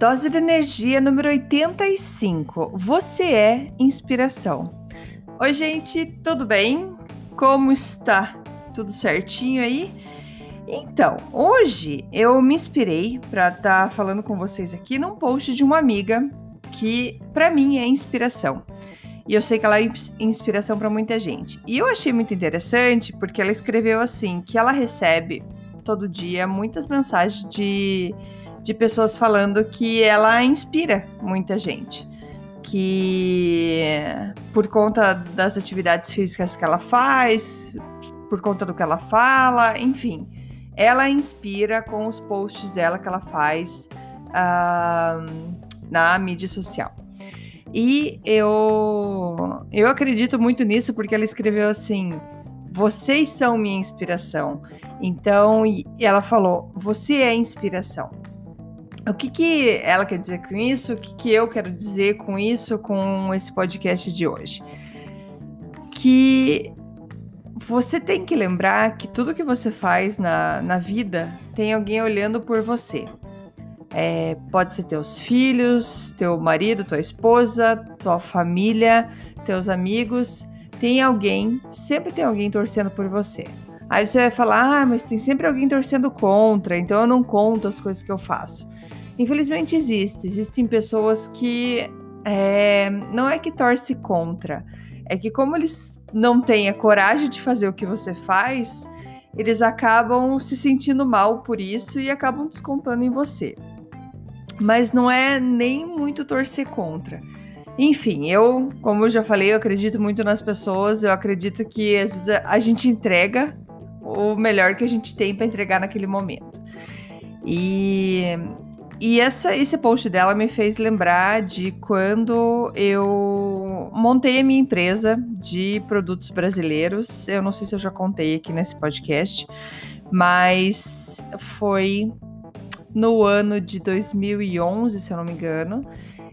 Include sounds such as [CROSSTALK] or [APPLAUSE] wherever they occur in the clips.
Dose de energia número 85. Você é inspiração. Oi, gente, tudo bem? Como está? Tudo certinho aí? Então, hoje eu me inspirei para estar tá falando com vocês aqui num post de uma amiga que para mim é inspiração. E eu sei que ela é inspiração para muita gente. E eu achei muito interessante porque ela escreveu assim que ela recebe todo dia muitas mensagens de de pessoas falando que ela inspira muita gente. Que por conta das atividades físicas que ela faz, por conta do que ela fala, enfim, ela inspira com os posts dela que ela faz uh, na mídia social. E eu, eu acredito muito nisso porque ela escreveu assim: vocês são minha inspiração. Então, ela falou: você é inspiração. O que, que ela quer dizer com isso? O que, que eu quero dizer com isso, com esse podcast de hoje? Que você tem que lembrar que tudo que você faz na, na vida tem alguém olhando por você. É, pode ser teus filhos, teu marido, tua esposa, tua família, teus amigos. Tem alguém, sempre tem alguém torcendo por você. Aí você vai falar, ah, mas tem sempre alguém torcendo contra, então eu não conto as coisas que eu faço. Infelizmente existe, existem pessoas que é, não é que torce contra, é que como eles não têm a coragem de fazer o que você faz, eles acabam se sentindo mal por isso e acabam descontando em você. Mas não é nem muito torcer contra. Enfim, eu, como eu já falei, eu acredito muito nas pessoas, eu acredito que às vezes a gente entrega o melhor que a gente tem para entregar naquele momento. E e essa, esse post dela me fez lembrar de quando eu montei a minha empresa de produtos brasileiros. Eu não sei se eu já contei aqui nesse podcast, mas foi no ano de 2011, se eu não me engano.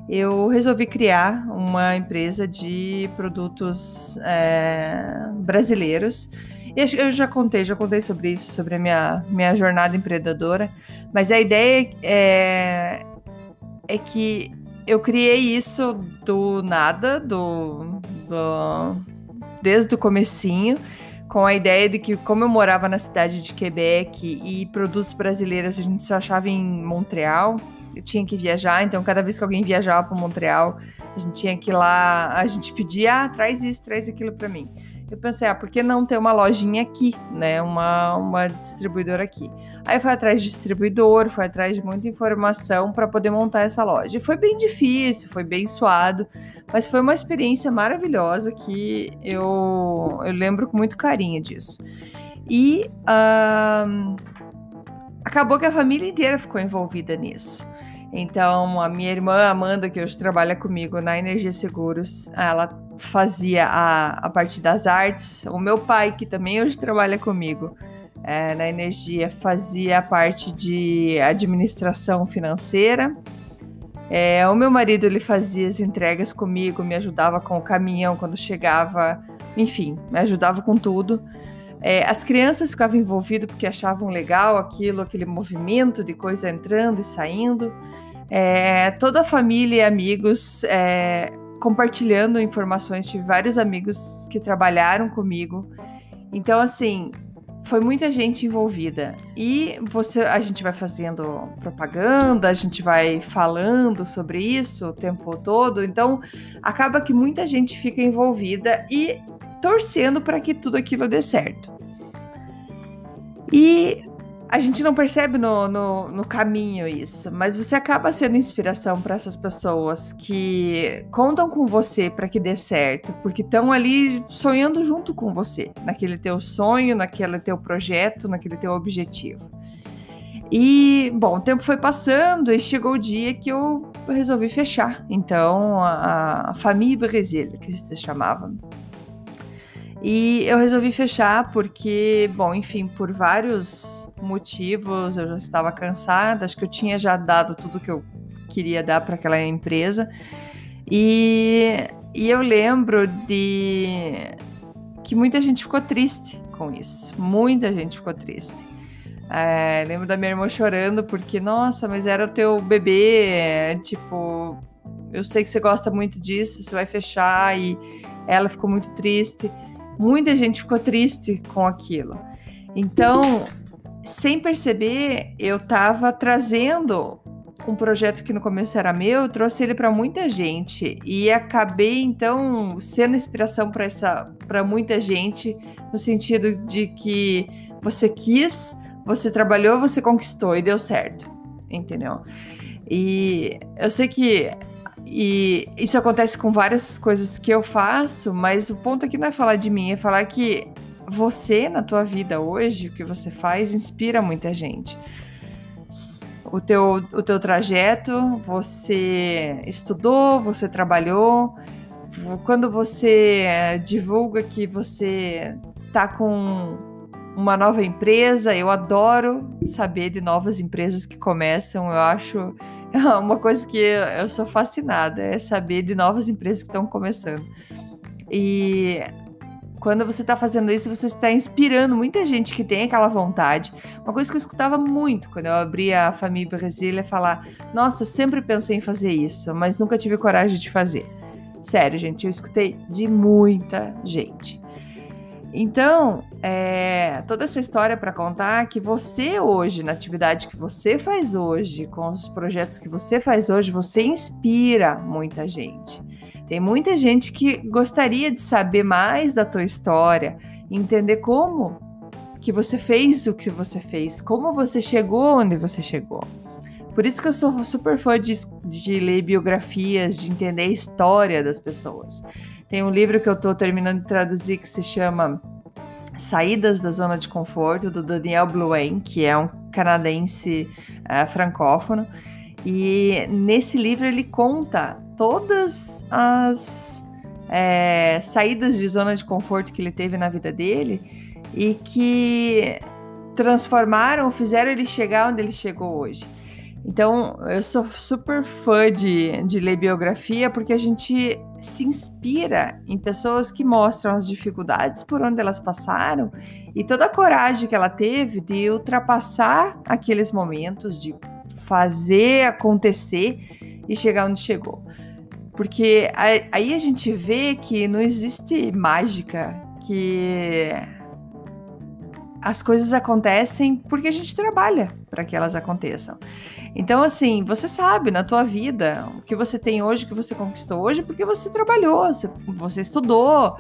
Eu resolvi criar uma empresa de produtos é, brasileiros eu já contei, já contei sobre isso, sobre a minha, minha jornada empreendedora, mas a ideia é, é que eu criei isso do nada, do, do desde o comecinho, com a ideia de que como eu morava na cidade de Quebec e produtos brasileiros a gente só achava em Montreal, eu tinha que viajar, então cada vez que alguém viajava para Montreal, a gente tinha que ir lá, a gente pedia, ah, traz isso, traz aquilo para mim eu pensei, ah, por que não ter uma lojinha aqui, né? Uma, uma distribuidora aqui. Aí fui atrás de distribuidor, fui atrás de muita informação para poder montar essa loja. E foi bem difícil, foi bem suado, mas foi uma experiência maravilhosa que eu, eu lembro com muito carinho disso. E acabou que a família inteira ficou envolvida nisso. Então, a minha irmã Amanda, que hoje trabalha comigo na Energia Seguros, ela fazia a, a parte das artes. O meu pai, que também hoje trabalha comigo é, na energia, fazia a parte de administração financeira. É, o meu marido ele fazia as entregas comigo, me ajudava com o caminhão quando chegava, enfim, me ajudava com tudo. É, as crianças ficavam envolvidas porque achavam legal aquilo, aquele movimento de coisa entrando e saindo. É, toda a família e amigos é, compartilhando informações, tive vários amigos que trabalharam comigo. Então, assim, foi muita gente envolvida. E você, a gente vai fazendo propaganda, a gente vai falando sobre isso o tempo todo. Então, acaba que muita gente fica envolvida e torcendo para que tudo aquilo dê certo. E a gente não percebe no, no, no, caminho isso, mas você acaba sendo inspiração para essas pessoas que contam com você para que dê certo, porque estão ali sonhando junto com você, naquele teu sonho, naquele teu projeto, naquele teu objetivo. E, bom, o tempo foi passando e chegou o dia que eu resolvi fechar. Então, a, a família Brasil, que se chamava. E eu resolvi fechar porque, bom, enfim, por vários motivos, eu já estava cansada, acho que eu tinha já dado tudo que eu queria dar para aquela empresa. E, e eu lembro de que muita gente ficou triste com isso. Muita gente ficou triste. É, lembro da minha irmã chorando porque, nossa, mas era o teu bebê, tipo, eu sei que você gosta muito disso, você vai fechar e ela ficou muito triste. Muita gente ficou triste com aquilo. Então, sem perceber, eu estava trazendo um projeto que no começo era meu, eu trouxe ele para muita gente e acabei então sendo inspiração para essa para muita gente no sentido de que você quis você trabalhou, você conquistou e deu certo, entendeu? E eu sei que e isso acontece com várias coisas que eu faço, mas o ponto aqui não é falar de mim, é falar que você na tua vida hoje, o que você faz, inspira muita gente. O teu, o teu trajeto, você estudou, você trabalhou, quando você divulga que você tá com uma nova empresa. Eu adoro saber de novas empresas que começam. Eu acho [LAUGHS] uma coisa que eu sou fascinada, é saber de novas empresas que estão começando. E quando você está fazendo isso, você está inspirando muita gente que tem aquela vontade. Uma coisa que eu escutava muito quando eu abri a Família Brasília é falar: Nossa, eu sempre pensei em fazer isso, mas nunca tive coragem de fazer. Sério, gente, eu escutei de muita gente. Então, é, toda essa história para contar que você hoje, na atividade que você faz hoje, com os projetos que você faz hoje, você inspira muita gente. Tem muita gente que gostaria de saber mais da tua história, entender como que você fez o que você fez, como você chegou onde você chegou. Por isso que eu sou super fã de, de ler biografias, de entender a história das pessoas. Tem um livro que eu estou terminando de traduzir que se chama Saídas da Zona de Conforto, do Daniel Blouin, que é um canadense uh, francófono. E nesse livro ele conta todas as é, saídas de zona de conforto que ele teve na vida dele e que transformaram, fizeram ele chegar onde ele chegou hoje. Então, eu sou super fã de, de ler biografia porque a gente se inspira em pessoas que mostram as dificuldades por onde elas passaram e toda a coragem que ela teve de ultrapassar aqueles momentos, de fazer acontecer e chegar onde chegou. Porque aí a gente vê que não existe mágica, que as coisas acontecem porque a gente trabalha para que elas aconteçam. Então, assim, você sabe na tua vida o que você tem hoje, o que você conquistou hoje, porque você trabalhou, você, você estudou.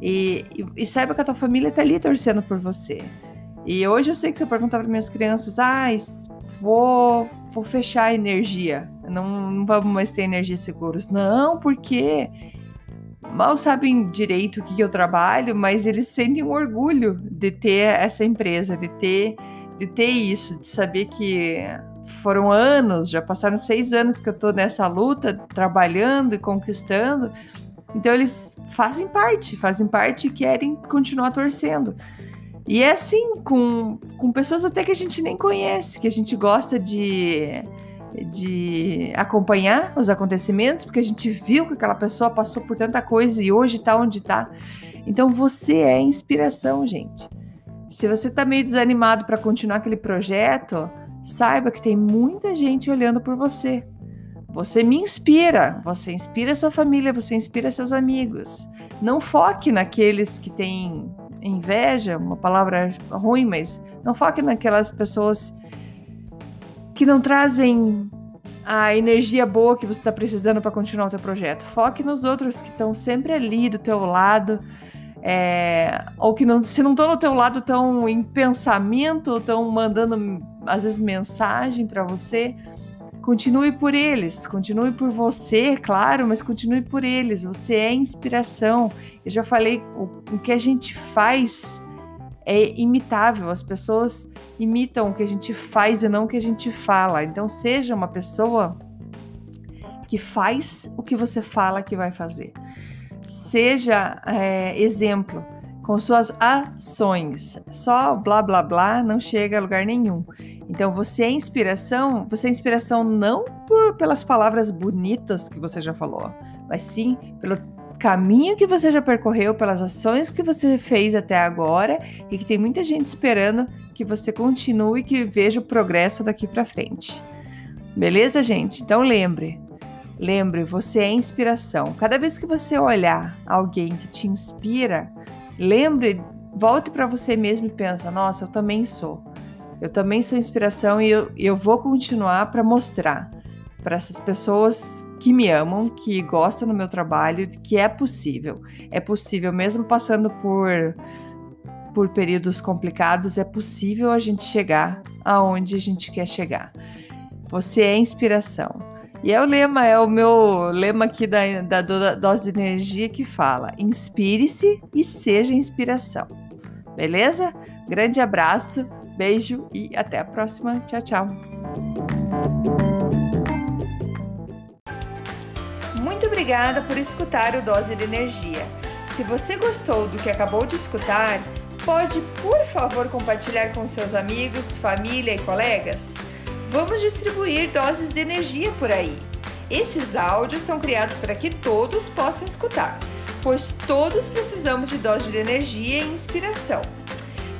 E, e, e saiba que a tua família está ali torcendo por você. E hoje eu sei que se eu perguntar para minhas crianças, ah, vou, vou fechar a energia, não, não vamos mais ter energia seguros. Não, porque mal sabem direito o que eu trabalho, mas eles sentem um orgulho de ter essa empresa, de ter, de ter isso, de saber que foram anos, já passaram seis anos que eu tô nessa luta, trabalhando e conquistando. Então eles fazem parte, fazem parte e querem continuar torcendo. E é assim, com, com pessoas até que a gente nem conhece, que a gente gosta de, de acompanhar os acontecimentos, porque a gente viu que aquela pessoa passou por tanta coisa e hoje tá onde tá. Então você é inspiração, gente. Se você tá meio desanimado para continuar aquele projeto, Saiba que tem muita gente olhando por você. Você me inspira, você inspira sua família, você inspira seus amigos. Não foque naqueles que têm inveja, uma palavra ruim, mas não foque naquelas pessoas que não trazem a energia boa que você está precisando para continuar o teu projeto. Foque nos outros que estão sempre ali do teu lado, é, ou que não, se não estão no teu lado tão em pensamento, estão mandando às vezes mensagem para você, continue por eles, continue por você, claro, mas continue por eles. Você é inspiração. Eu já falei, o, o que a gente faz é imitável. As pessoas imitam o que a gente faz e não o que a gente fala. Então, seja uma pessoa que faz o que você fala que vai fazer. Seja é, exemplo com suas ações. Só blá blá blá não chega a lugar nenhum. Então você é inspiração, você é inspiração não por, pelas palavras bonitas que você já falou, mas sim pelo caminho que você já percorreu, pelas ações que você fez até agora e que tem muita gente esperando que você continue e que veja o progresso daqui para frente. Beleza, gente? Então lembre, lembre, você é inspiração. Cada vez que você olhar alguém que te inspira, Lembre, volte para você mesmo e pensa: nossa, eu também sou. Eu também sou inspiração e eu, eu vou continuar para mostrar para essas pessoas que me amam, que gostam do meu trabalho, que é possível. É possível, mesmo passando por, por períodos complicados, é possível a gente chegar aonde a gente quer chegar. Você é inspiração. E é o lema, é o meu lema aqui da, da, da dose de energia que fala: inspire-se e seja inspiração. Beleza? Grande abraço, beijo e até a próxima. Tchau, tchau. Muito obrigada por escutar o Dose de Energia. Se você gostou do que acabou de escutar, pode, por favor, compartilhar com seus amigos, família e colegas? Vamos distribuir doses de energia por aí. Esses áudios são criados para que todos possam escutar, pois todos precisamos de doses de energia e inspiração.